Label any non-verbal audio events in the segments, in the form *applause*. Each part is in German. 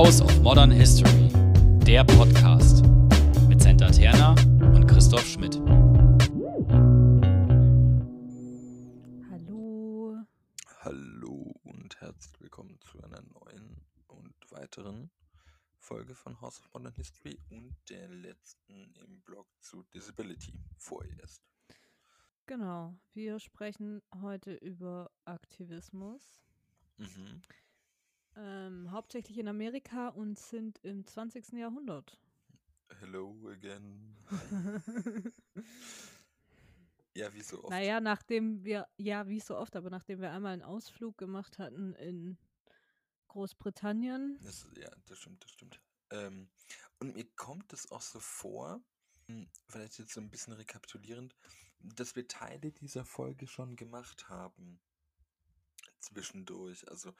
House of Modern History, der Podcast mit Senta Terna und Christoph Schmidt. Hallo. Hallo und herzlich willkommen zu einer neuen und weiteren Folge von House of Modern History und der letzten im Blog zu Disability vorerst. Genau, wir sprechen heute über Aktivismus. Mhm. Ähm, hauptsächlich in Amerika und sind im 20. Jahrhundert. Hello again. *laughs* Ja, wie so oft. naja, nachdem wir, ja, wie so oft, aber nachdem wir einmal einen Ausflug gemacht hatten in Großbritannien. Das, ja, das stimmt, das stimmt. Ähm, und mir kommt es auch so vor, hm, vielleicht jetzt so ein bisschen rekapitulierend, dass wir Teile dieser Folge schon gemacht haben. Zwischendurch. Also,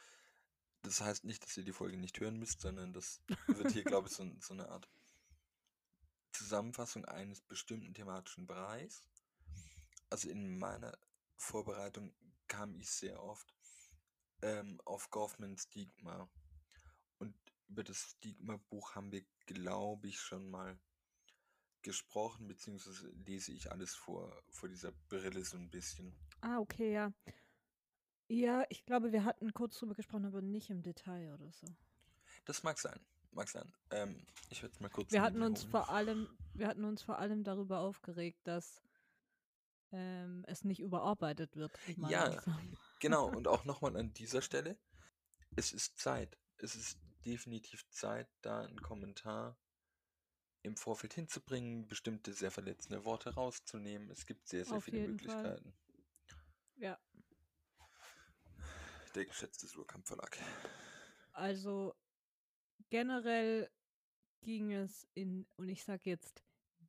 das heißt nicht, dass ihr die Folge nicht hören müsst, sondern das wird hier, glaube ich, so, so eine Art Zusammenfassung eines bestimmten thematischen Bereichs. Also in meiner Vorbereitung kam ich sehr oft ähm, auf Goffmans Stigma. Und über das Stigma-Buch haben wir, glaube ich, schon mal gesprochen, beziehungsweise lese ich alles vor, vor dieser Brille so ein bisschen. Ah, okay, ja. Ja, ich glaube, wir hatten kurz drüber gesprochen, aber nicht im Detail oder so. Das mag sein, mag sein. Ähm, ich werde es mal kurz. Wir hatten uns vor allem, wir hatten uns vor allem darüber aufgeregt, dass ähm, es nicht überarbeitet wird. Ja, langsam. Genau, *laughs* und auch nochmal an dieser Stelle. Es ist Zeit. Es ist definitiv Zeit, da einen Kommentar im Vorfeld hinzubringen, bestimmte sehr verletzende Worte rauszunehmen. Es gibt sehr, sehr Auf viele jeden Fall. Möglichkeiten. Ja, Der geschätzte Surkamp Verlag. also generell ging es in, und ich sage jetzt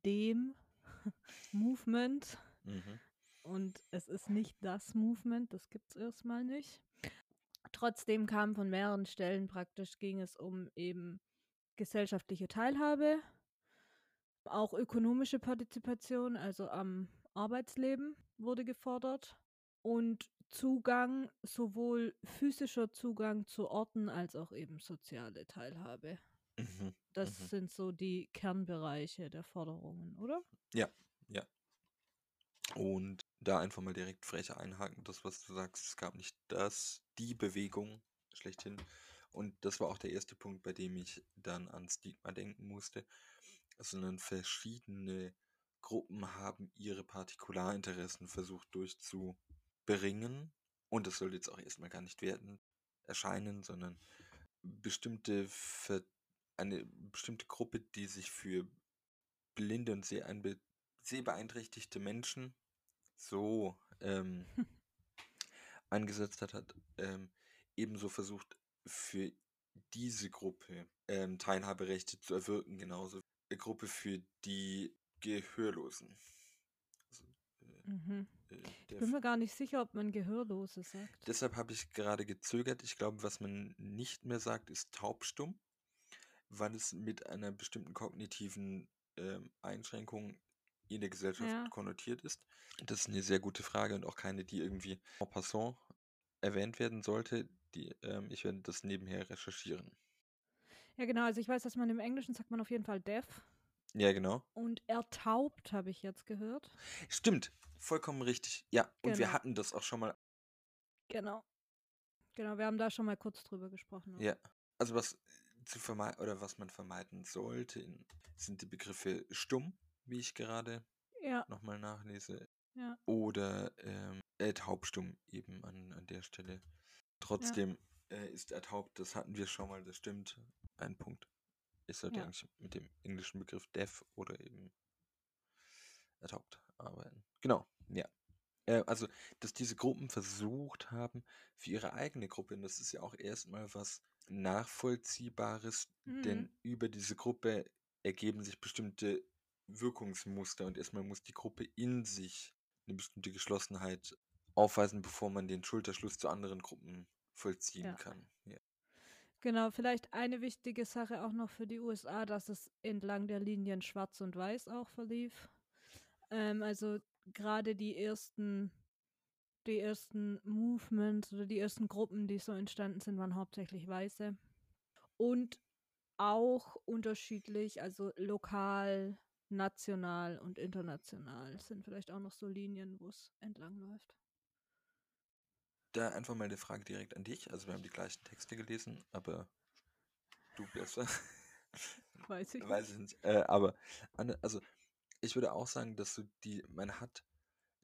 dem *laughs* Movement, Mhm. und es ist nicht das Movement, das gibt es erstmal nicht. Trotzdem kam von mehreren Stellen praktisch, ging es um eben gesellschaftliche Teilhabe, auch ökonomische Partizipation, also am Arbeitsleben wurde gefordert und Zugang, sowohl physischer Zugang zu Orten als auch eben soziale Teilhabe. Mhm. Das Mhm. sind so die Kernbereiche der Forderungen, oder? Ja, ja. Und da einfach mal direkt frech einhaken, das, was du sagst, es gab nicht das, die Bewegung schlechthin. Und das war auch der erste Punkt, bei dem ich dann an Stigma denken musste, sondern verschiedene Gruppen haben ihre Partikularinteressen versucht durchzubringen. Und das soll jetzt auch erstmal gar nicht werten erscheinen, sondern bestimmte Ver eine bestimmte Gruppe, die sich für blinde und sehbeeinträchtigte Menschen so ähm, *laughs* eingesetzt hat, hat ähm, ebenso versucht, für diese Gruppe ähm, Teilhaberechte zu erwirken, genauso eine Gruppe für die Gehörlosen. Also, äh, Mhm. Äh, Ich bin mir gar nicht sicher, ob man Gehörlose sagt. Deshalb habe ich gerade gezögert. Ich glaube, was man nicht mehr sagt, ist taubstumm, weil es mit einer bestimmten kognitiven ähm, Einschränkung in der Gesellschaft Ja. konnotiert ist. Das ist eine sehr gute Frage und auch keine, die irgendwie en passant erwähnt werden sollte. Die, ähm, ich werde das nebenher recherchieren. Ja, genau. Also ich weiß, dass man im Englischen sagt man auf jeden Fall deaf Ja, genau. und ertaubt, habe ich jetzt gehört. Stimmt, vollkommen richtig. Ja, und wir Genau. hatten das auch schon mal. Genau. Genau, wir haben da schon mal kurz drüber gesprochen. Ja, also was zu vermeiden oder was man vermeiden sollte, in, sind die Begriffe stumm, wie ich gerade Ja, nochmal nachlese, ja. oder ähm, äh, taubstumm eben an, an der Stelle. Trotzdem äh, ist ertaubt, das hatten wir schon mal, das stimmt. Ein Punkt. Ich sollte Ja. eigentlich mit dem englischen Begriff deaf oder eben ertaubt arbeiten. Genau, ja. Äh, also, dass diese Gruppen versucht haben, für ihre eigene Gruppe, und das ist ja auch erstmal was Nachvollziehbares, denn Mhm. über diese Gruppe ergeben sich bestimmte Wirkungsmuster und erstmal muss die Gruppe in sich eine bestimmte Geschlossenheit aufweisen, bevor man den Schulterschluss zu anderen Gruppen vollziehen Ja. kann. Ja. Genau, vielleicht eine wichtige Sache auch noch für die USA, dass es entlang der Linien Schwarz und Weiß auch verlief. Ähm, also gerade die ersten, die ersten Movements oder die ersten Gruppen, die so entstanden sind, waren hauptsächlich Weiße. Und auch unterschiedlich, also lokal, national und international sind vielleicht auch noch so Linien, wo es entlang läuft. Da einfach mal eine Frage direkt an dich. Also wir haben die gleichen Texte gelesen, aber du besser. *laughs* Weiß ich Weiß ich nicht. Äh, aber also ich würde auch sagen, dass du die, man hat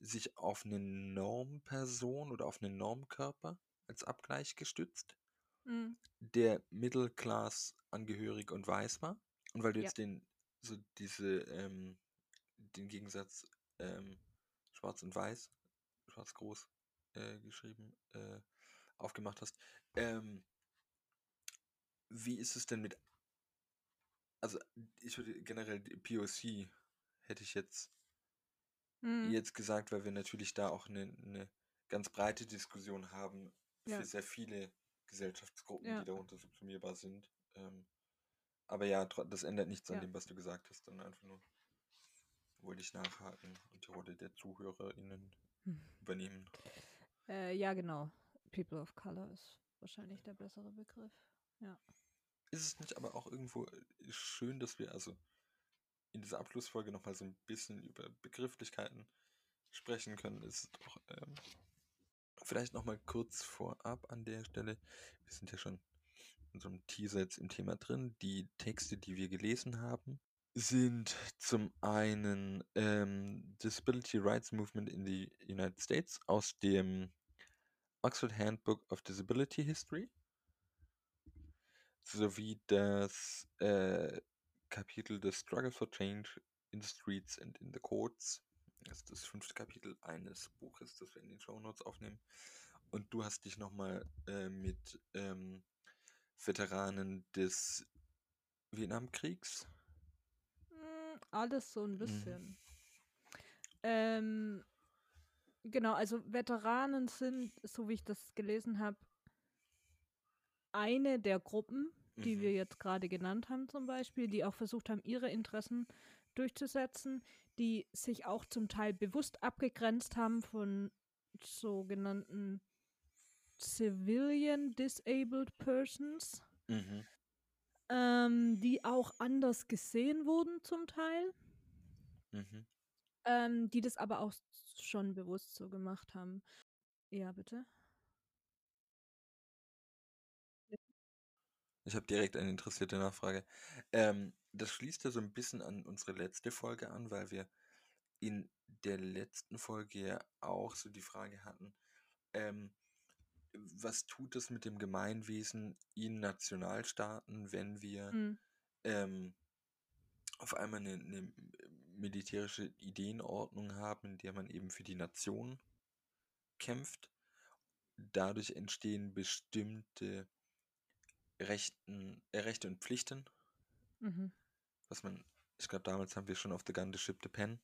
sich auf eine Normperson oder auf einen Normkörper als Abgleich gestützt, Mhm. der Mittelclass angehörig und weiß war. Und weil du Ja. jetzt den, so diese, ähm, den Gegensatz ähm, schwarz und weiß, schwarz groß äh, geschrieben, äh, aufgemacht hast, ähm, wie ist es denn mit, also ich würde generell POC hätte ich jetzt Mhm. jetzt gesagt, weil wir natürlich da auch eine, eine ganz breite Diskussion haben Ja. für sehr viele Gesellschaftsgruppen, Ja. die darunter subsumierbar sind. Ähm, aber ja, das ändert nichts an Ja. dem, was du gesagt hast, sondern einfach nur wollte ich nachhaken und die Rolle der ZuhörerInnen Hm. übernehmen. Äh, ja, genau. People of Color ist wahrscheinlich der bessere Begriff. Ist es nicht aber auch irgendwo äh, schön, dass wir also in dieser Abschlussfolge nochmal so ein bisschen über Begrifflichkeiten sprechen können? Ist doch ähm, vielleicht nochmal kurz vorab an der Stelle. Wir sind ja schon in so einem Teaser jetzt im Thema drin. Die Texte, die wir gelesen haben, sind zum einen ähm, Disability Rights Movement in the United States aus dem Oxford Handbook of Disability History sowie das äh, Kapitel The Struggle for Change in the Streets and in the Courts. Das ist das fünfte Kapitel eines Buches, das wir in den Show Notes aufnehmen. Und du hast dich nochmal äh, mit ähm, Veteranen des Vietnamkriegs. Mm, Alles so ein Mhm. bisschen. Ähm, genau, also Veteranen sind, so wie ich das gelesen habe, eine der Gruppen, die Mhm. wir jetzt gerade genannt haben zum Beispiel, die auch versucht haben, ihre Interessen durchzusetzen, die sich auch zum Teil bewusst abgegrenzt haben von sogenannten Civilian Disabled Persons, Mhm. ähm, die auch anders gesehen wurden zum Teil. Mhm. Ähm, die das aber auch schon bewusst so gemacht haben. Ja, bitte. Ich habe direkt eine interessierte Nachfrage. Ähm, das schließt ja so ein bisschen an unsere letzte Folge an, weil wir in der letzten Folge ja auch so die Frage hatten, ähm, was tut es mit dem Gemeinwesen in Nationalstaaten, wenn wir Mm, ähm, auf einmal eine, eine militärische Ideenordnung haben, in der man eben für die Nation kämpft. Dadurch entstehen bestimmte Rechten, äh, Rechte und Pflichten, mhm. was man, ich glaube, damals haben wir schon auf The Gun to Ship the Pen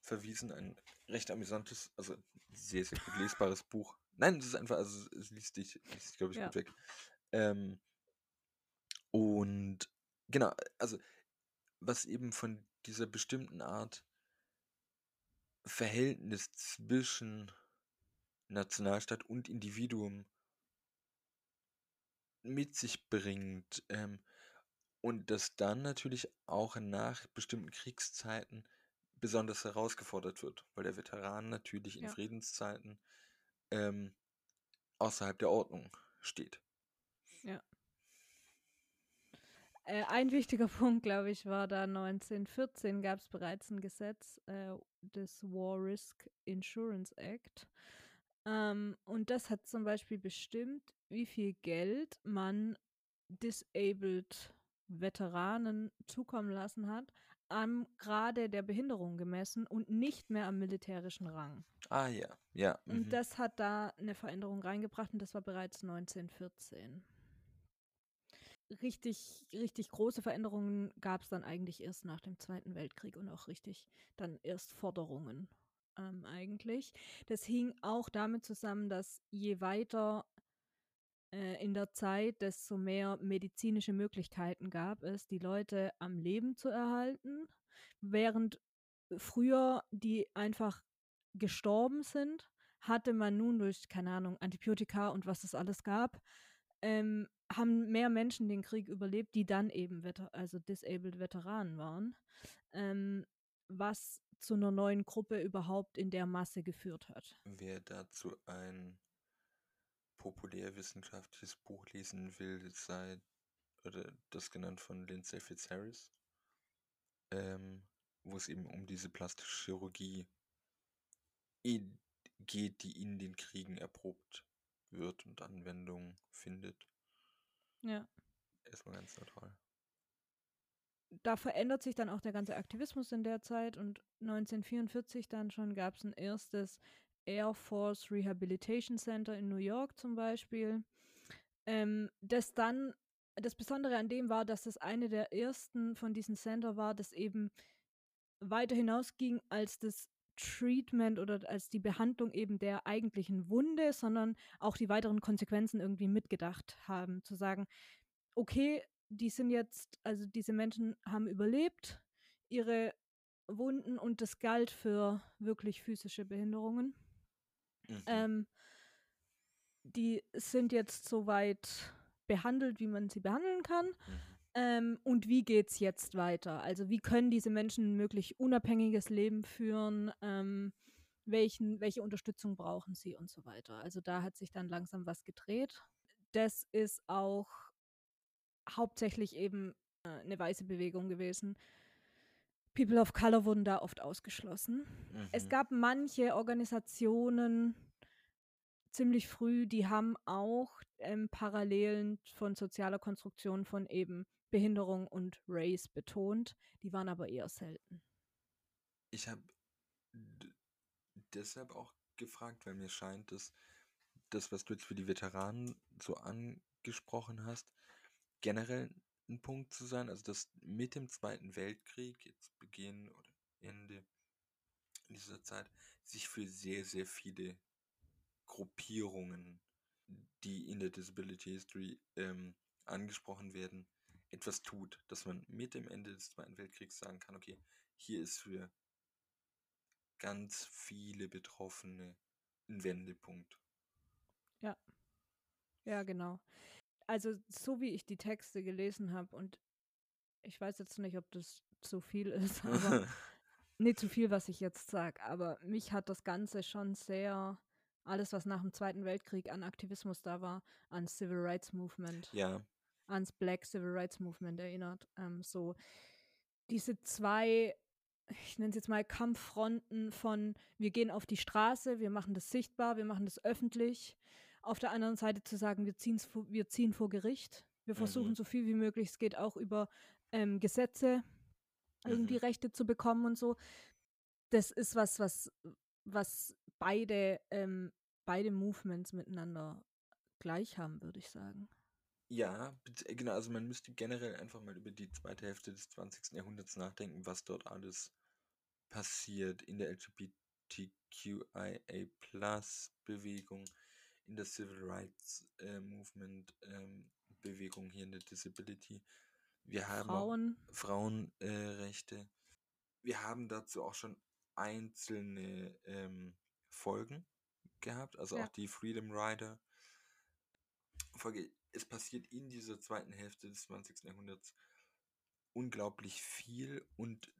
verwiesen. Ein recht amüsantes, also sehr, sehr gut lesbares *laughs* Buch. Nein, es ist einfach, also es liest dich, liest dich glaube ich, Ja. gut weg. Ähm, und genau, also was eben von dieser bestimmten Art Verhältnis zwischen Nationalstaat und Individuum mit sich bringt. Ähm, und das dann natürlich auch nach bestimmten Kriegszeiten besonders herausgefordert wird, weil der Veteran natürlich in Ja. Friedenszeiten ähm, außerhalb der Ordnung steht. Äh, ein wichtiger *laughs* Punkt, glaube ich, war da 1914 gab es bereits ein Gesetz, äh, das War Risk Insurance Act. Ähm, und das hat zum Beispiel bestimmt, wie viel Geld man disabled Veteranen zukommen lassen hat, am Grade der Behinderung gemessen und nicht mehr am militärischen Rang. Ah ja, ja. Und mhm. das hat da eine Veränderung reingebracht und das war bereits 1914. Richtig, richtig große Veränderungen gab es dann eigentlich erst nach dem Zweiten Weltkrieg und auch richtig dann erst Forderungen ähm, eigentlich. Das hing auch damit zusammen, dass je weiter äh, in der Zeit, desto mehr medizinische Möglichkeiten gab es, die Leute am Leben zu erhalten, während früher die einfach gestorben sind, hatte man nun durch, keine Ahnung, Antibiotika und was es alles gab, ähm, haben mehr Menschen den Krieg überlebt, die dann eben Veter also Disabled Veteranen waren, ähm, was zu einer neuen Gruppe überhaupt in der Masse geführt hat. Wer dazu ein populärwissenschaftliches Buch lesen will, sei oder das genannt von Lindsay Fitzharris, ähm, wo es eben um diese plastische Chirurgie geht, die in den Kriegen erprobt wird und Anwendung findet. Ja. Erstmal ganz neutral. Da verändert sich dann auch der ganze Aktivismus in der Zeit und 1944 dann schon gab es ein erstes Air Force Rehabilitation Center in New York zum Beispiel, ähm, das dann das Besondere an dem war, dass das eine der ersten von diesen Center war, das eben weiter hinausging als das Treatment oder als die Behandlung eben der eigentlichen Wunde, sondern auch die weiteren Konsequenzen irgendwie mitgedacht haben. Zu sagen, okay, die sind jetzt, also diese Menschen haben überlebt, ihre Wunden und das galt für wirklich physische Behinderungen. Mhm. Ähm, die sind jetzt soweit behandelt, wie man sie behandeln kann. Mhm. Ähm, und wie geht's jetzt weiter? Also wie können diese Menschen ein möglich unabhängiges Leben führen? Ähm, welchen, welche Unterstützung brauchen sie und so weiter? Also da hat sich dann langsam was gedreht. Das ist auch hauptsächlich eben äh, eine weiße Bewegung gewesen. People of Color wurden da oft ausgeschlossen. Es Mhm. gab manche Organisationen ziemlich früh, die haben auch ähm, Parallelen von sozialer Konstruktion von eben Behinderung und Race betont. Die waren aber eher selten. Ich habe deshalb auch gefragt, weil mir scheint, dass das, was du jetzt für die Veteranen so angesprochen hast, generell ein Punkt zu sein, also dass mit dem Zweiten Weltkrieg, jetzt Beginn oder Ende dieser Zeit, sich für sehr, sehr viele Gruppierungen, die in der Disability History ähm, angesprochen werden, etwas tut, dass man mit dem Ende des Zweiten Weltkriegs sagen kann, okay, hier ist für ganz viele Betroffene ein Wendepunkt. Ja, genau. Also so wie ich die Texte gelesen habe und ich weiß jetzt nicht, ob das zu viel ist, *laughs* aber *laughs* nicht zu viel, was ich jetzt sage, aber mich hat das Ganze schon sehr, alles, was nach dem Zweiten Weltkrieg an Aktivismus da war, an Civil Rights Movement. ja, ans Black Civil Rights Movement erinnert. Ähm, so diese zwei, ich nenne es jetzt mal Kampffronten von, wir gehen auf die Straße, wir machen das sichtbar, wir machen das öffentlich. Auf der anderen Seite zu sagen, wir, vor, wir ziehen vor Gericht. Wir versuchen Mhm. so viel wie möglich, es geht auch über ähm, Gesetze, irgendwie Mhm. Rechte zu bekommen und so. Das ist was, was, was beide, ähm, beide Movements miteinander gleich haben, würde ich sagen. Ja, bet- äh, genau, also man müsste generell einfach mal über die zweite Hälfte des 20. Jahrhunderts nachdenken, was dort alles passiert in der LGBTQIA-Bewegung, in der Civil Rights äh, Movement ähm, Bewegung hier in der Disability. Wir haben auch Frauen, Frauenrechte. Äh, Rechte. Wir haben dazu auch schon einzelne ähm, Folgen gehabt, also Ja. auch die Freedom Rider Folge. Es passiert in dieser zweiten Hälfte des 20. Jahrhunderts unglaublich viel und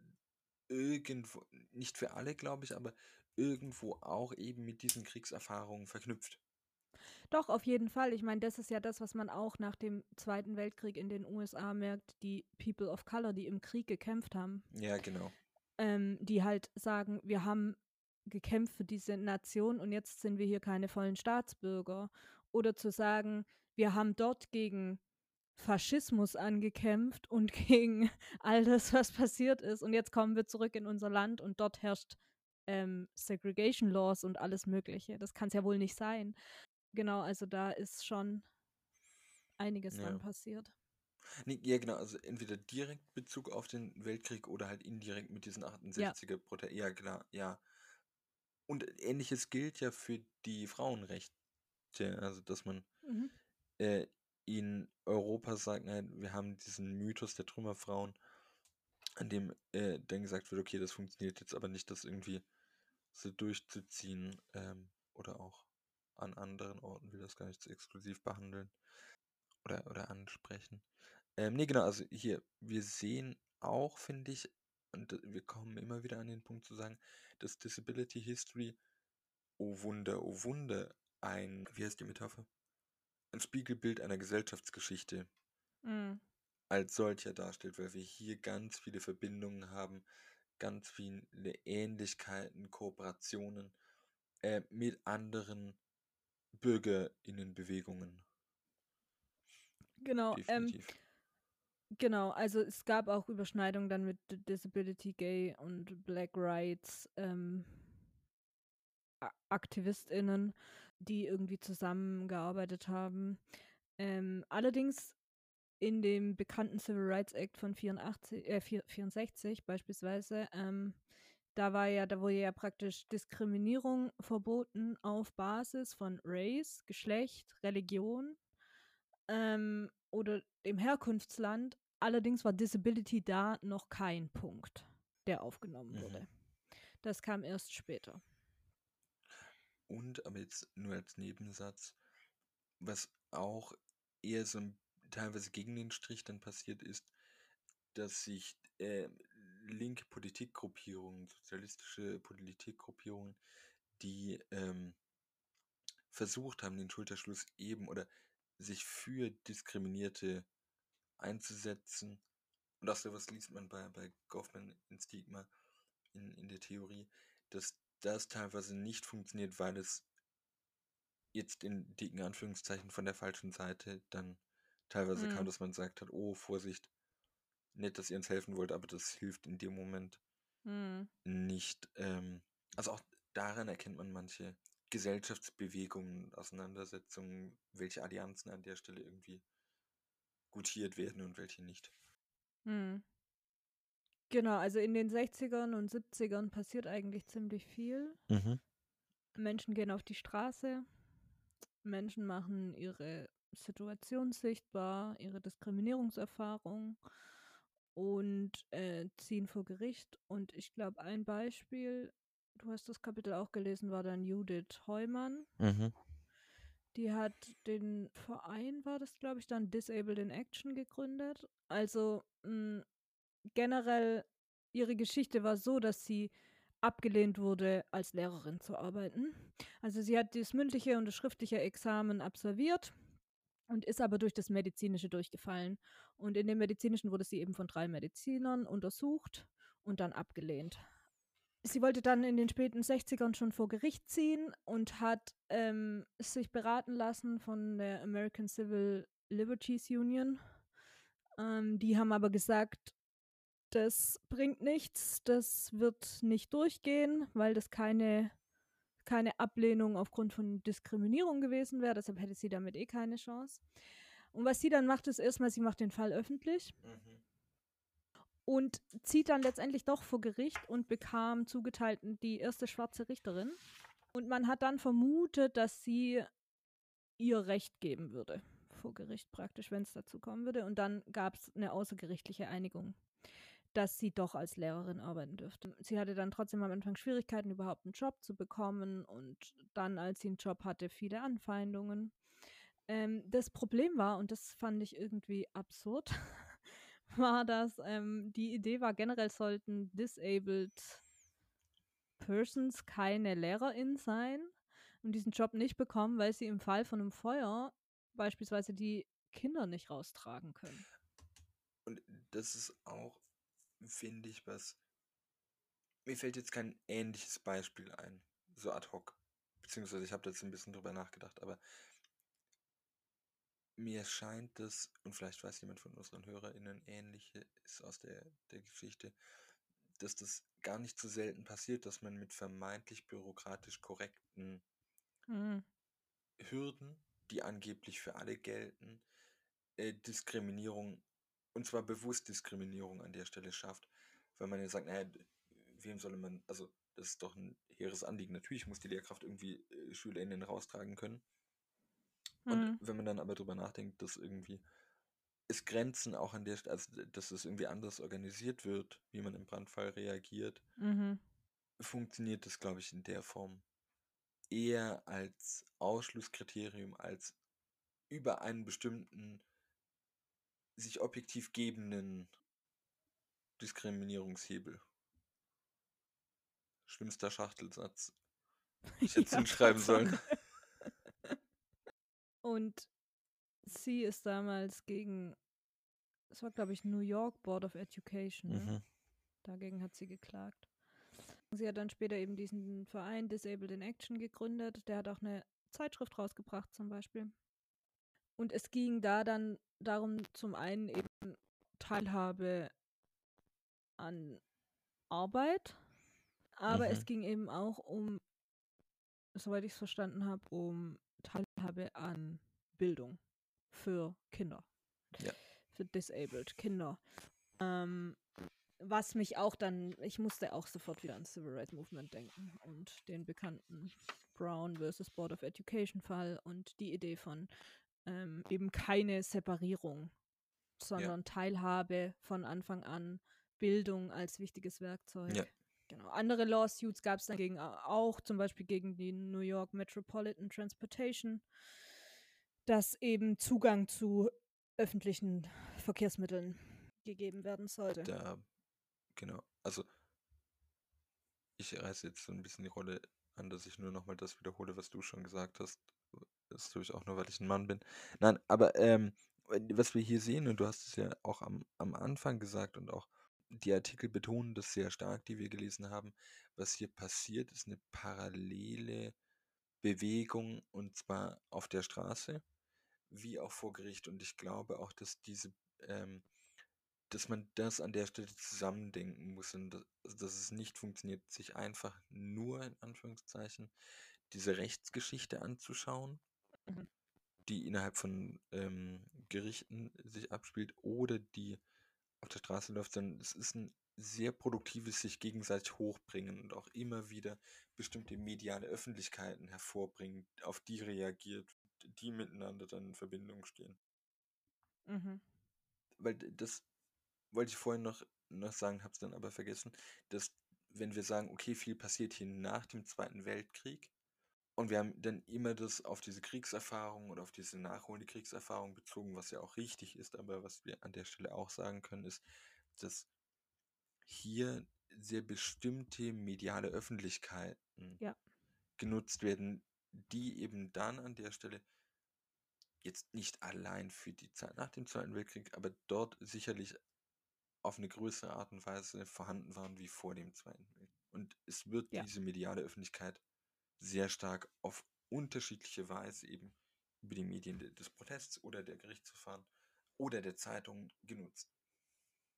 irgendwo, nicht für alle, glaube ich, aber irgendwo auch eben mit diesen Kriegserfahrungen verknüpft. Doch, auf jeden Fall. Ich meine, das ist ja das, was man auch nach dem Zweiten Weltkrieg in den USA merkt, die People of Color, die im Krieg gekämpft haben, Ja, genau. ähm, die halt sagen, wir haben gekämpft für diese Nation und jetzt sind wir hier keine vollen Staatsbürger. Oder zu sagen, wir haben dort gegen Faschismus angekämpft und *laughs* gegen all das, was passiert ist. Und jetzt kommen wir zurück in unser Land und dort herrscht ähm, Segregation Laws und alles Mögliche. Das kann es ja wohl nicht sein. Genau, also da ist schon einiges Ja. dann passiert. Nee, ja, genau, also entweder direkt Bezug auf den Weltkrieg oder halt indirekt mit diesen 68er Prote Ja, klar, ja. Und ähnliches gilt ja für die Frauenrechte, also dass man Mhm. äh, in Europa sagt, nein, wir haben diesen Mythos der Trümmerfrauen, an dem äh, dann gesagt wird, okay, das funktioniert jetzt aber nicht, das irgendwie so durchzuziehen ähm, oder auch an anderen Orten will das gar nicht so exklusiv behandeln. oder, oder ansprechen. Ähm, nee, genau, also hier, wir sehen auch, finde ich, und wir kommen immer wieder an den Punkt zu sagen, dass Disability History, oh Wunder, oh Wunder, ein, wie heißt die Metapher? Ein Spiegelbild einer Gesellschaftsgeschichte Mhm. als solcher darstellt, weil wir hier ganz viele Verbindungen haben, ganz viele Ähnlichkeiten, Kooperationen äh, mit anderen BürgerInnenbewegungen. Genau, ähm, genau, also es gab auch Überschneidungen dann mit Disability, Gay und Black Rights ähm, AktivistInnen, die irgendwie zusammengearbeitet haben. Ähm, allerdings in dem bekannten Civil Rights Act von 84, äh, 4 64 beispielsweise, ähm, da war ja, da wurde ja praktisch Diskriminierung verboten auf Basis von Race, Geschlecht, Religion ähm, oder dem Herkunftsland. Allerdings war Disability da noch kein Punkt, der aufgenommen Mhm. wurde. Das kam erst später. Und, aber jetzt nur als Nebensatz, was auch eher so ein, teilweise gegen den Strich dann passiert ist, dass sich äh, linke Politikgruppierungen, sozialistische Politikgruppierungen, die ähm, versucht haben, den Schulterschluss eben oder sich für Diskriminierte einzusetzen. Und auch sowas liest man bei, bei Goffman in Stigma in, in der Theorie, dass das teilweise nicht funktioniert, weil es jetzt in dicken Anführungszeichen von der falschen Seite dann teilweise kam, Mhm. dass man gesagt hat, oh, Vorsicht, nett, dass ihr uns helfen wollt, aber das hilft in dem Moment Hm. nicht. Ähm, also auch daran erkennt man manche Gesellschaftsbewegungen, Auseinandersetzungen, welche Allianzen an der Stelle irgendwie gutiert werden und welche nicht. Hm. Genau, also in den 60ern und 70ern passiert eigentlich ziemlich viel. Menschen gehen auf die Straße, Menschen machen ihre Situation sichtbar, ihre Diskriminierungserfahrung und äh, ziehen vor Gericht. Und ich glaube, ein Beispiel, du hast das Kapitel auch gelesen, war dann Judith Heumann. Mhm. Die hat den Verein, war das, glaube ich, dann Disabled in Action gegründet. Also mh, generell, ihre Geschichte war so, dass sie abgelehnt wurde, als Lehrerin zu arbeiten. Also sie hat das mündliche und das schriftliche Examen absolviert und ist aber durch das medizinische durchgefallen. Und in dem medizinischen wurde sie eben von drei Medizinern untersucht und dann abgelehnt. Sie wollte dann in den späten 60ern schon vor Gericht ziehen und hat ähm, sich beraten lassen von der American Civil Liberties Union. Ähm, die haben aber gesagt, das bringt nichts, das wird nicht durchgehen, weil das keine, keine Ablehnung aufgrund von Diskriminierung gewesen wäre. Deshalb hätte sie damit eh keine Chance. Und was sie dann macht, ist erstmal, sie macht den Fall öffentlich Mhm. und zieht dann letztendlich doch vor Gericht und bekam zugeteilt die erste schwarze Richterin. Und man hat dann vermutet, dass sie ihr Recht geben würde vor Gericht praktisch, wenn es dazu kommen würde. Und dann gab es eine außergerichtliche Einigung, dass sie doch als Lehrerin arbeiten dürfte. Sie hatte dann trotzdem am Anfang Schwierigkeiten, überhaupt einen Job zu bekommen und dann, als sie einen Job hatte, viele Anfeindungen. Ähm, das Problem war, und das fand ich irgendwie absurd, *laughs* war, dass ähm, die Idee war, generell sollten disabled Persons keine Lehrerin sein und diesen Job nicht bekommen, weil sie im Fall von einem Feuer beispielsweise die Kinder nicht raustragen können. Und das ist auch, finde ich, was. Mir fällt jetzt kein ähnliches Beispiel ein, so ad hoc. Beziehungsweise ich habe da jetzt ein bisschen drüber nachgedacht, aber mir scheint es, und vielleicht weiß jemand von unseren HörerInnen ähnliches aus der, der Geschichte, dass das gar nicht so selten passiert, dass man mit vermeintlich bürokratisch korrekten Mhm. Hürden, die angeblich für alle gelten, äh, Diskriminierung, und zwar bewusst Diskriminierung an der Stelle schafft. Weil man ja sagt, naja, wem soll man, also das ist doch ein hehres Anliegen. Natürlich muss die Lehrkraft irgendwie äh, SchülerInnen raustragen können. Und Mhm. wenn man dann aber drüber nachdenkt, dass irgendwie es Grenzen auch an der Stelle, also dass es irgendwie anders organisiert wird, wie man im Brandfall reagiert, Mhm. funktioniert das, glaube ich, in der Form eher als Ausschlusskriterium, als über einen bestimmten sich objektiv gebenden Diskriminierungshebel. Schlimmster Schachtelsatz. *laughs* Ich hätte Ja, ihn schreiben sollen. *laughs* Und sie ist damals gegen, es war glaube ich New York Board of Education, ne? Mhm. dagegen hat sie geklagt. Sie hat dann später eben diesen Verein Disabled in Action gegründet. Der hat auch eine Zeitschrift rausgebracht zum Beispiel. Und es ging da dann darum, zum einen eben Teilhabe an Arbeit, aber Mhm. es ging eben auch um, soweit ich es verstanden habe, um Teilhabe an Bildung für Kinder. Ja. Für disabled Kinder. Ähm, was mich auch dann, ich musste auch sofort wieder an Civil Rights Movement denken und den bekannten Brown versus Board of Education Fall und die Idee von ähm, eben keine Separierung, sondern Teilhabe von Anfang an, Bildung als wichtiges Werkzeug. Ja. Genau. Andere Lawsuits gab es dagegen au- auch, zum Beispiel gegen die New York Metropolitan Transportation, dass eben Zugang zu öffentlichen Verkehrsmitteln gegeben werden sollte. Da, genau. Also, ich reiße jetzt so ein bisschen die Rolle an, dass ich nur nochmal das wiederhole, was du schon gesagt hast. Das tue ich auch nur, weil ich ein Mann bin. Nein, aber ähm, was wir hier sehen, und du hast es ja auch am, am Anfang gesagt und auch die Artikel betonen das sehr stark, die wir gelesen haben. Was hier passiert, ist eine parallele Bewegung und zwar auf der Straße wie auch vor Gericht. Und ich glaube auch, dass diese, ähm, dass man das an der Stelle zusammendenken muss und dass, dass es nicht funktioniert, sich einfach nur in Anführungszeichen diese Rechtsgeschichte anzuschauen, Mhm. die innerhalb von ähm, Gerichten sich abspielt oder die auf der Straße läuft, sondern es ist ein sehr produktives sich gegenseitig hochbringen und auch immer wieder bestimmte mediale Öffentlichkeiten hervorbringen, auf die reagiert, die miteinander dann in Verbindung stehen. Mhm. Weil das wollte ich vorhin noch, noch sagen, habe es dann aber vergessen, dass wenn wir sagen, okay, viel passiert hier nach dem Zweiten Weltkrieg und wir haben dann immer das auf diese Kriegserfahrung oder auf diese nachholende Kriegserfahrung bezogen, was ja auch richtig ist, aber was wir an der Stelle auch sagen können, ist, dass hier sehr bestimmte mediale Öffentlichkeiten Ja. genutzt werden, die eben dann an der Stelle jetzt nicht allein für die Zeit nach dem Zweiten Weltkrieg, aber dort sicherlich auf eine größere Art und Weise vorhanden waren wie vor dem Zweiten Weltkrieg. Und es wird Ja. diese mediale Öffentlichkeit sehr stark auf unterschiedliche Weise eben über die Medien de- des Protests oder der Gerichtsverfahren oder der Zeitung genutzt.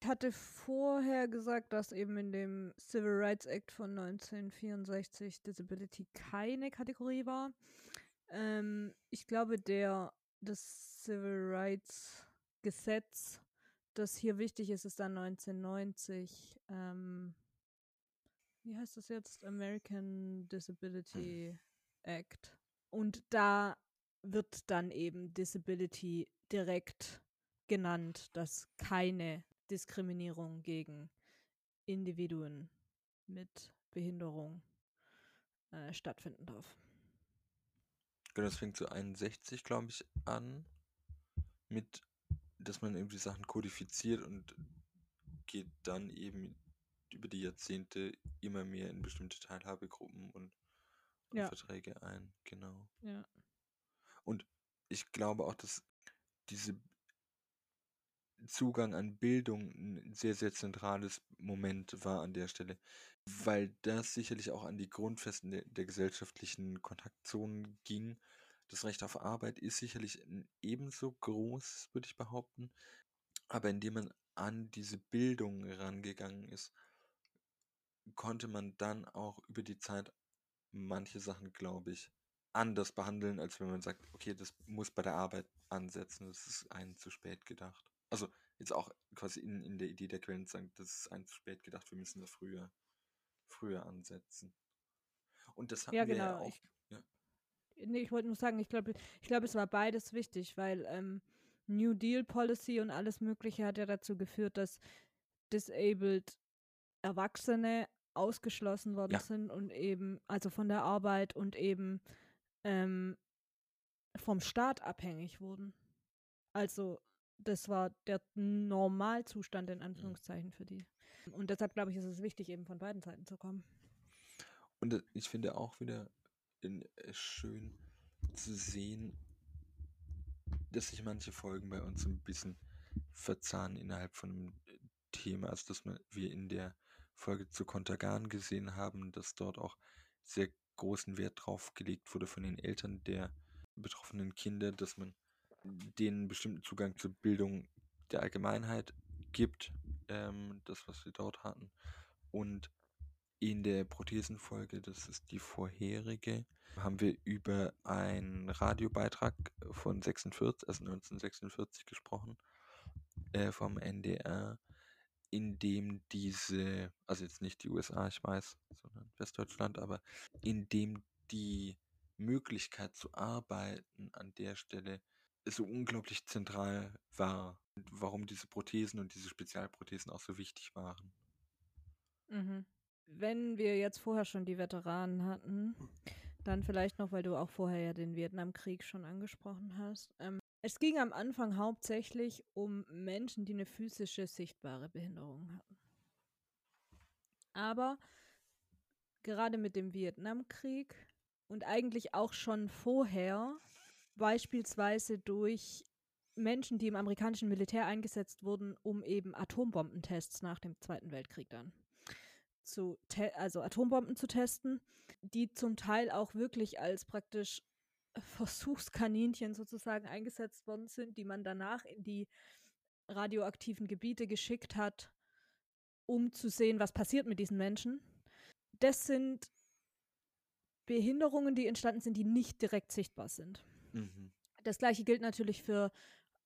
Ich hatte vorher gesagt, dass eben in dem Civil Rights Act von 1964 Disability keine Kategorie war. Ähm, ich glaube, der das Civil Rights Gesetz, das hier wichtig ist, ist dann 1990. Ähm, wie heißt das jetzt? American Disability Act. Und da wird dann eben Disability direkt genannt, dass keine Diskriminierung gegen Individuen mit Behinderung äh, stattfinden darf. Genau, das fängt so 61, glaube ich, an, mit, dass man irgendwie Sachen kodifiziert und geht dann eben über die Jahrzehnte immer mehr in bestimmte Teilhabegruppen und, und Ja. Verträge ein. Genau. Ja. Und ich glaube auch, dass diese Zugang an Bildung ein sehr, sehr zentrales Moment war an der Stelle, weil das sicherlich auch an die Grundfesten der, der gesellschaftlichen Kontaktzonen ging. Das Recht auf Arbeit ist sicherlich ein ebenso groß, würde ich behaupten, aber indem man an diese Bildung rangegangen ist, konnte man dann auch über die Zeit manche Sachen, glaube ich, anders behandeln, als wenn man sagt, okay, das muss bei der Arbeit ansetzen, das ist einem zu spät gedacht. Also jetzt auch quasi in, in der Idee der Quellen sagen, das ist einem zu spät gedacht, wir müssen das früher, früher ansetzen. Und das hatten Ja, wir ja genau. auch. Ich. Nee, ich wollte nur sagen, ich glaube, ich glaube, es war beides wichtig, weil ähm, New Deal Policy und alles Mögliche hat ja dazu geführt, dass disabled Erwachsene ausgeschlossen worden Ja. sind und eben, also von der Arbeit und eben ähm, vom Staat abhängig wurden. Also das war der Normalzustand in Mhm. Anführungszeichen für die. Und deshalb glaube ich, ist es wichtig, eben von beiden Seiten zu kommen. Und äh, ich finde auch wieder in, äh, schön zu sehen, dass sich manche Folgen bei uns ein bisschen verzahnen innerhalb von einem äh, Thema. Also, dass man, wir in der Folge zu Kontergan gesehen haben, dass dort auch sehr großen Wert drauf gelegt wurde von den Eltern der betroffenen Kinder, dass man denen bestimmten Zugang zur Bildung der Allgemeinheit gibt, ähm, das, was wir dort hatten. Und in der Prothesenfolge, das ist die vorherige, haben wir über einen Radiobeitrag von 46, also 1946 gesprochen, äh, vom NDR, in dem diese, also jetzt nicht die USA, ich weiß, sondern Westdeutschland, aber in dem die Möglichkeit zu arbeiten an der Stelle so unglaublich zentral war. Und warum diese Prothesen und diese Spezialprothesen auch so wichtig waren. Mhm. Wenn wir jetzt vorher schon die Veteranen hatten, dann vielleicht noch, weil du auch vorher ja den Vietnamkrieg schon angesprochen hast. Ähm, es ging am Anfang hauptsächlich um Menschen, die eine physische, sichtbare Behinderung hatten. Aber gerade mit dem Vietnamkrieg und eigentlich auch schon vorher, beispielsweise durch Menschen, die im amerikanischen Militär eingesetzt wurden, um eben Atombombentests nach dem Zweiten Weltkrieg dann zu, also Atombomben zu testen, die zum Teil auch wirklich als praktisch *laughs* Versuchskaninchen sozusagen eingesetzt worden sind, die man danach in die radioaktiven Gebiete geschickt hat, um zu sehen, was passiert mit diesen Menschen. Das sind Behinderungen, die entstanden sind, die nicht direkt sichtbar sind. Mhm. Das gleiche gilt natürlich für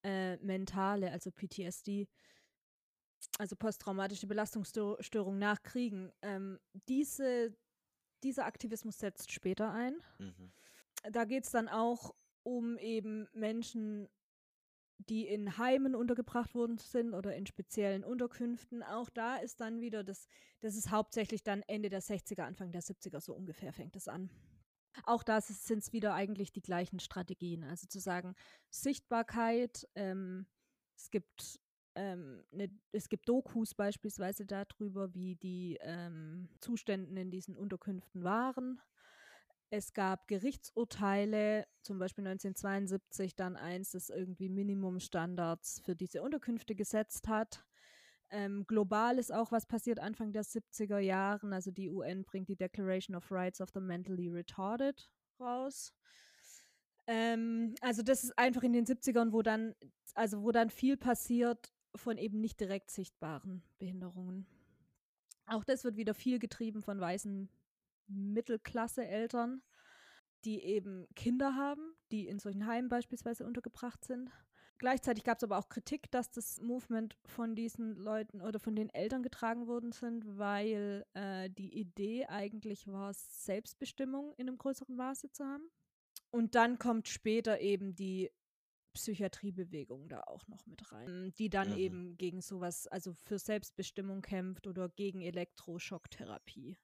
äh, mentale, also PTSD, also posttraumatische Belastungsstörung nach Kriegen. Ähm, diese, dieser Aktivismus setzt später ein. Mhm. Da geht es dann auch um eben Menschen, die in Heimen untergebracht worden sind oder in speziellen Unterkünften. Auch da ist dann wieder das, das ist hauptsächlich dann Ende der 60er, Anfang der 70er, so ungefähr fängt es an. Auch da sind es wieder eigentlich die gleichen Strategien. Also zu sagen, Sichtbarkeit, ähm, es gibt ähm, ne, es gibt Dokus beispielsweise darüber, wie die ähm, Zustände in diesen Unterkünften waren. Es gab Gerichtsurteile, zum Beispiel 1972 dann eins, das irgendwie Minimumstandards für diese Unterkünfte gesetzt hat. Ähm, global ist auch was passiert Anfang der 70er Jahren. Also die UN bringt die Declaration of Rights of the Mentally Retarded raus. Ähm, also das ist einfach in den 70ern, wo dann, also wo dann viel passiert von eben nicht direkt sichtbaren Behinderungen. Auch das wird wieder viel getrieben von weißen Mittelklasse-Eltern, die eben Kinder haben, die in solchen Heimen beispielsweise untergebracht sind. Gleichzeitig gab es aber auch Kritik, dass das Movement von diesen Leuten oder von den Eltern getragen worden sind, weil äh, die Idee eigentlich war, Selbstbestimmung in einem größeren Maße zu haben. Und dann kommt später eben die Psychiatriebewegung da auch noch mit rein, die dann mhm. eben gegen sowas, also für Selbstbestimmung kämpft oder gegen Elektroschocktherapie.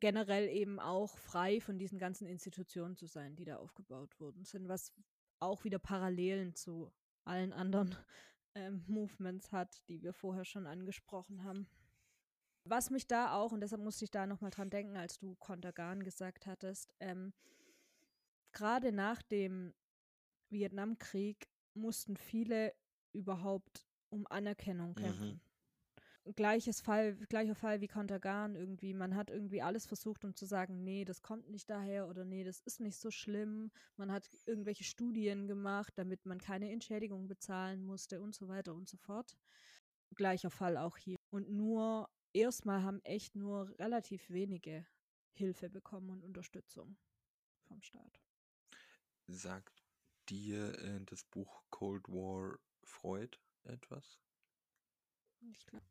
Generell eben auch frei von diesen ganzen Institutionen zu sein, die da aufgebaut wurden sind, was auch wieder Parallelen zu allen anderen *laughs* ähm, Movements hat, die wir vorher schon angesprochen haben. Was mich da auch, und deshalb musste ich da nochmal dran denken, als du Kontergan gesagt hattest, ähm, gerade nach dem Vietnamkrieg mussten viele überhaupt um Anerkennung kämpfen. Mhm. Gleiches Fall, gleicher Fall wie Kontergan irgendwie. Man hat irgendwie alles versucht, um zu sagen, nee, das kommt nicht daher oder nee, das ist nicht so schlimm. Man hat irgendwelche Studien gemacht, damit man keine Entschädigung bezahlen musste und so weiter und so fort. Gleicher Fall auch hier. Und nur erstmal haben echt nur relativ wenige Hilfe bekommen und Unterstützung vom Staat. Sagt dir äh, das Buch Cold War Freud etwas? Ich glaube.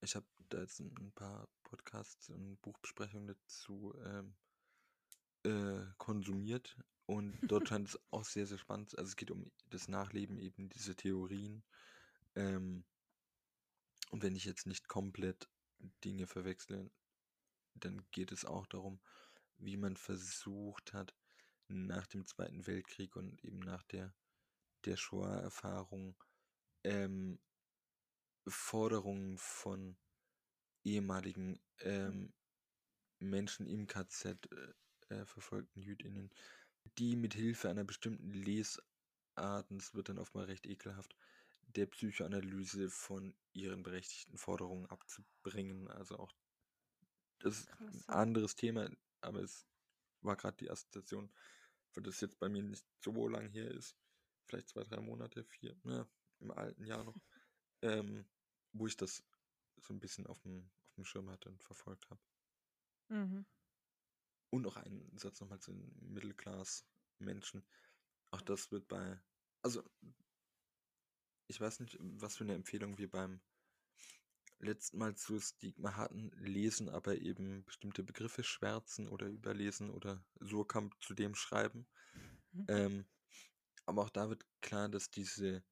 Ich habe da jetzt ein paar Podcasts und Buchbesprechungen dazu ähm, äh, konsumiert und dort scheint es auch sehr, sehr spannend. Also es geht um das Nachleben eben dieser Theorien. Ähm, und wenn ich jetzt nicht komplett Dinge verwechsle, dann geht es auch darum, wie man versucht hat, nach dem Zweiten Weltkrieg und eben nach der, der Shoah-Erfahrung ähm, Forderungen von ehemaligen ähm, Menschen im KZ äh, äh, verfolgten JüdInnen, die mit Hilfe einer bestimmten Lesarten, es wird dann oftmals recht ekelhaft, der Psychoanalyse von ihren berechtigten Forderungen abzubringen. Also auch das ist ein anderes Thema, aber es war gerade die Assoziation, weil das jetzt bei mir nicht so lang her ist, vielleicht zwei, drei Monate, vier, ne, im alten Jahr noch, ähm, wo ich das so ein bisschen auf dem, auf dem Schirm hatte und verfolgt habe. Mhm. Und noch einen Satz nochmal zu den Mittelklass-Menschen. Auch das wird bei, also ich weiß nicht, was für eine Empfehlung wir beim letzten Mal zu Stigma hatten, lesen aber eben bestimmte Begriffe schwärzen oder überlesen oder Surkamp zu dem schreiben. Mhm. Ähm, aber auch da wird klar, dass diese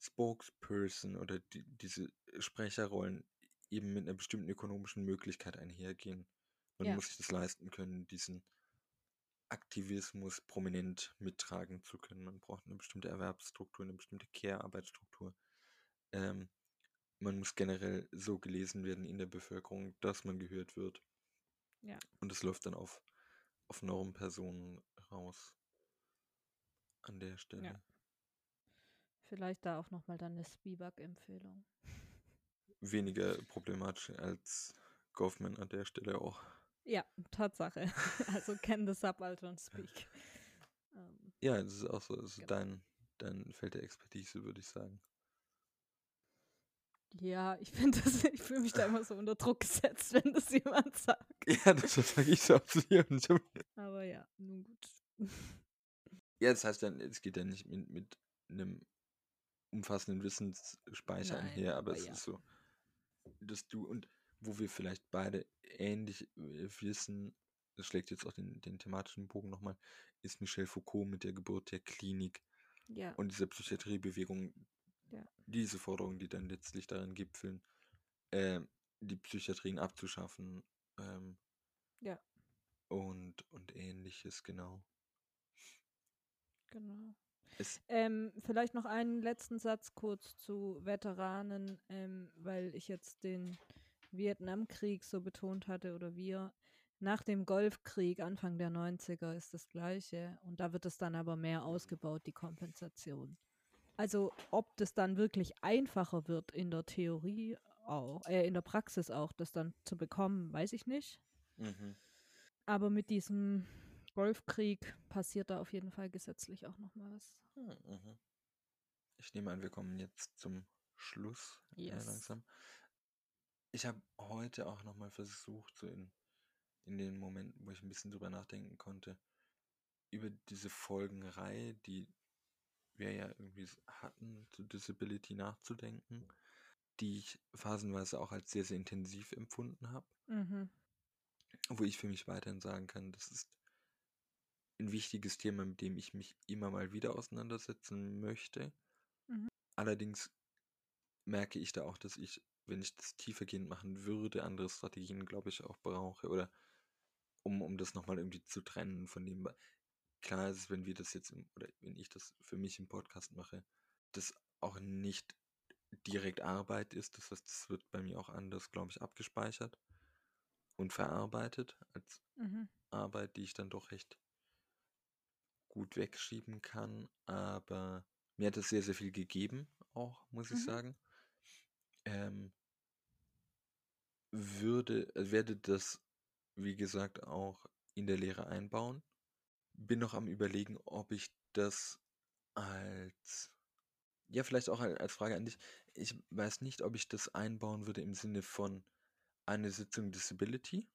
Spokesperson oder die, diese Sprecherrollen eben mit einer bestimmten ökonomischen Möglichkeit einhergehen. Man Ja. muss sich das leisten können, diesen Aktivismus prominent mittragen zu können. Man braucht eine bestimmte Erwerbsstruktur, eine bestimmte Care-Arbeitsstruktur. Ähm, man muss generell so gelesen werden in der Bevölkerung, dass man gehört wird. Ja. Und es läuft dann auf, auf Normpersonen raus. An der Stelle. Vielleicht da auch nochmal dann eine Spivak-Empfehlung. Weniger problematisch als Goffman an der Stelle auch. Ja, Tatsache. *laughs* also kenn the subaltern speak. *laughs* Ähm, Ja, das ist auch so, das ist Genau. dein, dein Feld der Expertise, würde ich sagen. Ja, ich finde das, *laughs* ich fühle mich da immer so unter Druck gesetzt, wenn das jemand sagt. *laughs* Ja, das sage ich so so. *laughs* Aber ja, nun gut. Ja, das heißt dann, es geht ja nicht mit, mit einem umfassenden Wissensspeicher Nein, einher, aber aber es ja. ist so, dass du und wo wir vielleicht beide ähnlich äh, wissen, das schlägt jetzt auch den, den thematischen Bogen nochmal, ist Michel Foucault mit der Geburt der Klinik Ja, und dieser Psychiatriebewegung, Ja. diese Forderungen, die dann letztlich darin gipfeln, ähm, die Psychiatrien abzuschaffen ähm, Ja. und, und ähnliches, genau. genau. Ähm, vielleicht noch einen letzten Satz kurz zu Veteranen, ähm, weil ich jetzt den Vietnamkrieg so betont hatte oder wir. Nach dem Golfkrieg Anfang der 90er ist das gleiche und da wird es dann aber mehr ausgebaut, die Kompensation. Also ob das dann wirklich einfacher wird in der Theorie auch, äh, in der Praxis auch, das dann zu bekommen, weiß ich nicht. mhm. Aber mit diesem Golfkrieg passiert da auf jeden Fall gesetzlich auch noch mal was. Hm, mhm. Ich nehme an, wir kommen jetzt zum Schluss äh, Yes. langsam. Ich habe heute auch nochmal versucht, so in, in den Momenten, wo ich ein bisschen drüber nachdenken konnte, über diese Folgenreihe, die wir ja irgendwie hatten, zu Disability nachzudenken, die ich phasenweise auch als sehr, sehr intensiv empfunden habe Mhm. wo ich für mich weiterhin sagen kann, das ist ein wichtiges Thema, mit dem ich mich immer mal wieder auseinandersetzen möchte. Mhm. Allerdings merke ich da auch, dass ich, wenn ich das tiefergehend machen würde, andere Strategien, glaube ich, auch brauche. Oder um, um das nochmal irgendwie zu trennen von dem. Klar ist es, wenn wir das jetzt, im, oder wenn ich das für mich im Podcast mache, das auch nicht direkt Arbeit ist. Das heißt, das wird bei mir auch anders, glaube ich, abgespeichert und verarbeitet als Mhm. Arbeit, die ich dann doch recht gut wegschieben kann. Aber mir hat es sehr, sehr viel gegeben, auch, muss ich Mhm. sagen. Ähm, würde, äh, werde das, wie gesagt, auch in der Lehre einbauen. Bin noch am überlegen, ob ich das als, ja, vielleicht auch al- als Frage an dich. Ich weiß nicht, ob ich das einbauen würde im Sinne von eine Sitzung Disability,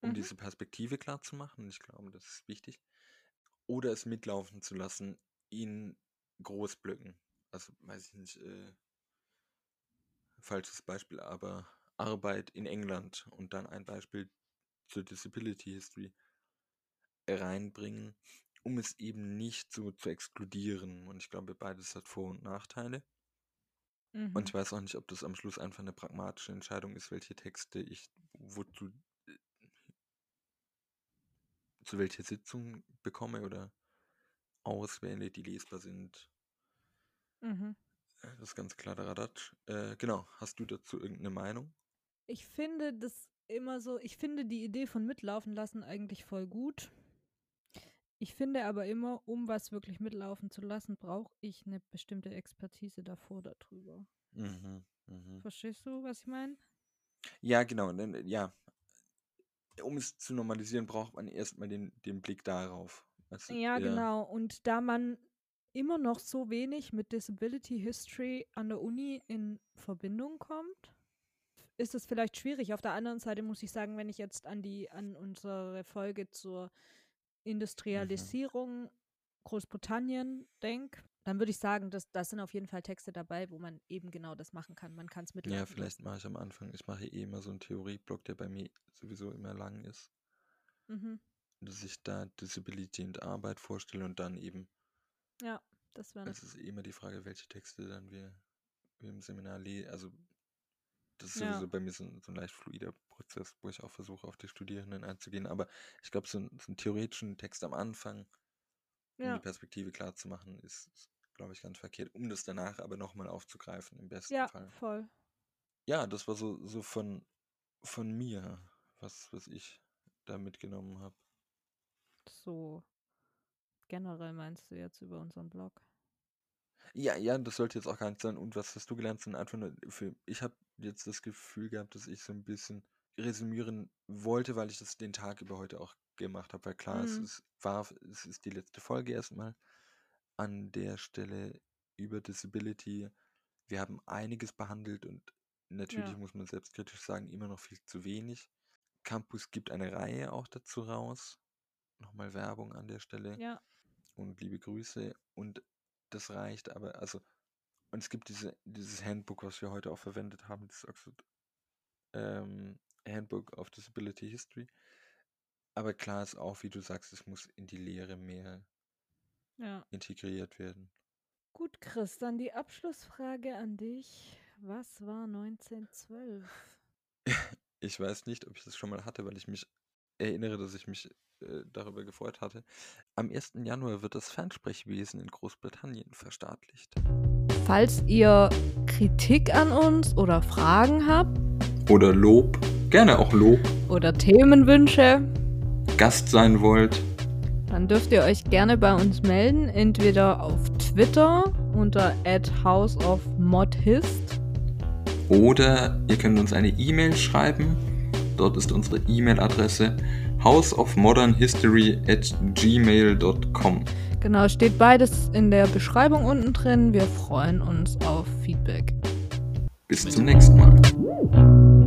um Mhm. diese Perspektive klar zu machen. Ich glaube, das ist wichtig. Oder es mitlaufen zu lassen in Großblöcken. Also, weiß ich nicht, äh, falsches Beispiel, aber Arbeit in England und dann ein Beispiel zur Disability History reinbringen, um es eben nicht so zu exkludieren. Und ich glaube, beides hat Vor- und Nachteile. Und Mhm. ich weiß auch nicht, ob das am Schluss einfach eine pragmatische Entscheidung ist, welche Texte ich wozu äh, zu welcher Sitzung bekomme oder auswähle, die lesbar sind. Mhm. Das ist ganz klar der Radatsch. Äh, genau, hast du dazu irgendeine Meinung? Ich finde das immer so, ich finde die Idee von mitlaufen lassen eigentlich voll gut. Ich finde aber immer, um was wirklich mitlaufen zu lassen, brauche ich eine bestimmte Expertise davor darüber. Mhm, mhm. Verstehst du, was ich meine? Ja, genau. denn, Ja, um es zu normalisieren, braucht man erstmal den, den Blick darauf. Also, Ja, genau. Und da man immer noch so wenig mit Disability History an der Uni in Verbindung kommt, ist es vielleicht schwierig. Auf der anderen Seite muss ich sagen, wenn ich jetzt an die an unsere Folge zur Mhm. Industrialisierung Großbritannien denke, dann würde ich sagen, dass das sind auf jeden Fall Texte dabei, wo man eben genau das machen kann. Man kann es Ja, mitlaufen vielleicht mache ich am Anfang, ich mache eh immer so einen Theorieblock, der bei mir sowieso immer lang ist. Mhm. dass ich da Disability und Arbeit vorstelle und dann eben, Ja, das wäre es ist eh immer die Frage, welche Texte dann wir, wir im Seminar lesen. Also das ist Ja. sowieso bei mir so so ein leicht fluider Prozess, wo ich auch versuche, auf die Studierenden einzugehen. Aber ich glaube, so, so einen theoretischen Text am Anfang, um Ja. die Perspektive klar zu machen, ist, ist glaube ich, ganz verkehrt, um das danach aber nochmal aufzugreifen, im besten Ja, Fall. voll. Ja, das war so, so von, von mir, was, was ich da mitgenommen habe. So generell meinst du jetzt über unseren Blog? Ja, ja, das sollte jetzt auch gar nicht sein. Und was hast du gelernt? Sondern einfach nur für. Ich habe jetzt das Gefühl gehabt, dass ich so ein bisschen resümieren wollte, weil ich das den Tag über heute auch gemacht habe. Weil klar, es Mhm. ist, war, es ist die letzte Folge erstmal an der Stelle über Disability. Wir haben einiges behandelt und natürlich Ja. muss man selbstkritisch sagen, immer noch viel zu wenig. Campus gibt eine Reihe auch dazu raus. Nochmal Werbung an der Stelle Ja, und liebe Grüße. Und das reicht aber, also, und es gibt diese, dieses Handbook, was wir heute auch verwendet haben, das Oxford ähm, Handbook of Disability History. Aber klar ist auch, wie du sagst, es muss in die Lehre mehr ja. integriert werden. Gut, Chris, dann die Abschlussfrage an dich. Was war 1912? *laughs* Ich weiß nicht, ob ich das schon mal hatte, weil ich mich erinnere, dass ich mich äh, darüber gefreut hatte. Am 1. Januar wird das Fernsprechwesen in Großbritannien verstaatlicht. Falls ihr Kritik an uns oder Fragen habt Oder Lob, gerne auch Lob, oder Themenwünsche, Gast sein wollt. dann dürft ihr euch gerne bei uns melden, entweder auf Twitter unter @houseofmodhist Oder ihr könnt uns eine E-Mail schreiben. Dort ist unsere E-Mail-Adresse houseofmodernhistory at gmail.com. Genau, steht beides in der Beschreibung unten drin. Wir freuen uns auf Feedback. Bis zum nächsten Mal.